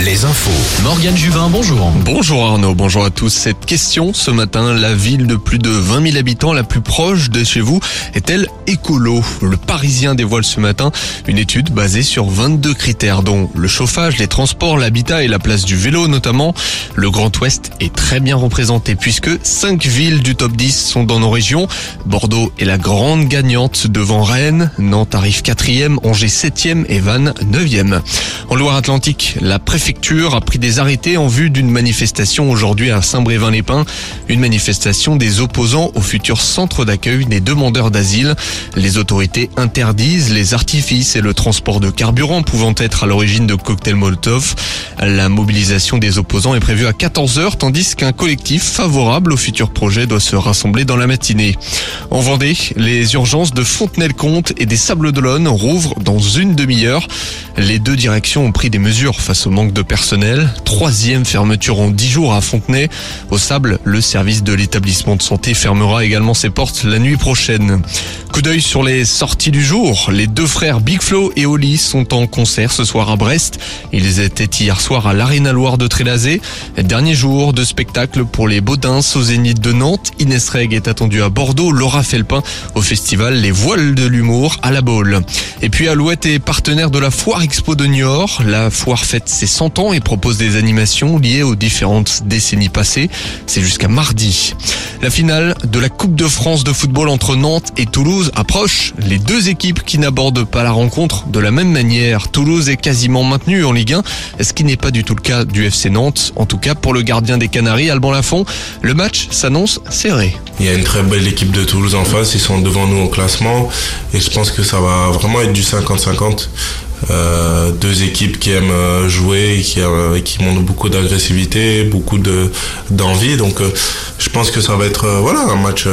Les infos. Morgane Juvin, bonjour. Bonjour Arnaud, bonjour à tous. Cette question ce matin, la ville de plus de 20 000 habitants la plus proche de chez vous est-elle écolo? Le Parisien dévoile ce matin une étude basée sur 22 critères dont le chauffage, les transports, l'habitat et la place du vélo notamment. Le Grand Ouest est très bien représenté puisque 5 villes du top 10 sont dans nos régions. Bordeaux est la grande gagnante devant Rennes, Nantes arrive 4e, Angers 7e et Vannes 9e. En Loire-Atlantique, la préfecture a pris des arrêtés en vue d'une manifestation aujourd'hui à Saint-Brévin-les-Pins, une manifestation des opposants au futur centre d'accueil des demandeurs d'asile. Les autorités interdisent les artifices et le transport de carburant pouvant être à l'origine de cocktails Molotov. La mobilisation des opposants est prévue à 14h tandis qu'un collectif favorable au futur projet doit se rassembler dans la matinée. En Vendée, les urgences de Fontenay-le-Comte et des Sables-d'Olonne rouvrent dans une demi-heure. Les deux directions ont pris des mesures face au manque de personnel. Troisième fermeture en dix jours à Fontenay. Au Sable, le service de l'établissement de santé fermera également ses portes la nuit prochaine. Coup d'œil sur les sorties du jour. Les deux frères Big Flo et Oli sont en concert ce soir à Brest. Ils étaient hier soir à l'Arena Loire de Trélazé. Dernier jour de spectacle pour les Baudins au Zénith de Nantes. Inès Reg est attendue à Bordeaux. Laura Felpin au festival Les Voiles de l'Humour à la Baule. Et puis Alouette est partenaire de la Foire Expo de Niort. La foire fête ses 100 ans et propose des animations liées aux différentes décennies passées. C'est jusqu'à mardi. La finale de la Coupe de France de football entre Nantes et Toulouse approche. Les deux équipes qui n'abordent pas la rencontre de la même manière. Toulouse est quasiment maintenu en Ligue 1, ce qui n'est pas du tout le cas du FC Nantes. En tout cas, pour le gardien des Canaries, Alban Lafont, le match s'annonce serré. Il y a une très belle équipe de Toulouse en face, ils sont devant nous au classement et je pense que ça va vraiment être du 50-50. Euh, deux équipes qui aiment euh, jouer qui, euh, qui montrent beaucoup d'agressivité, beaucoup de d'envie. Donc euh, je pense que ça va être euh, voilà un match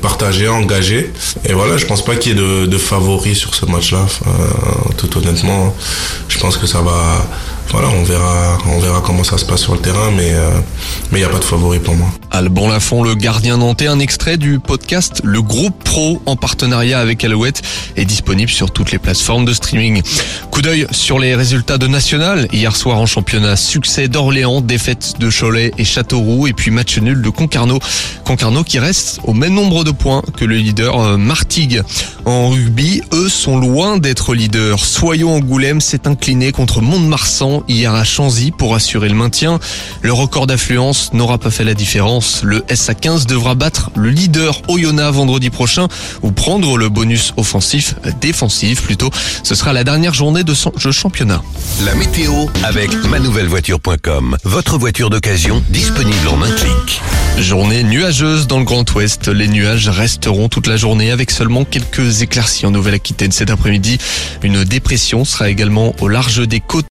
partagé, engagé. Et voilà, je pense pas qu'il y ait de, de favoris sur ce match-là. tout honnêtement, je pense que ça va. Voilà, on verra, on verra comment ça se passe sur le terrain, mais mais il n'y a pas de favori pour moi. Alban Lafont, le gardien nantais, un extrait du podcast Le Groupe Pro en partenariat avec Alouette est disponible sur toutes les plateformes de streaming. Coup d'œil sur les résultats de National. Hier soir en championnat, succès d'Orléans, défaite de Cholet et Châteauroux et puis match nul de Concarneau. Concarneau qui reste au même nombre de points que le leader Martigues. En rugby, eux sont loin d'être leaders. Soyons Angoulême s'est incliné contre Mont-de-Marsan hier à Chanzy pour assurer le maintien. Le record d'affluence n'aura pas fait la différence. Le SA15 devra battre le leader Oyonnax vendredi prochain ou prendre le bonus offensif, défensif plutôt. Ce sera la dernière journée de son jeu championnat. La météo avec manouvellevoiture.com. Votre voiture d'occasion disponible en un clic. Journée nuageuse dans le Grand Ouest. Les nuages resteront toute la journée avec seulement quelques éclaircies en Nouvelle-Aquitaine cet après-midi. Une dépression sera également au large des côtes.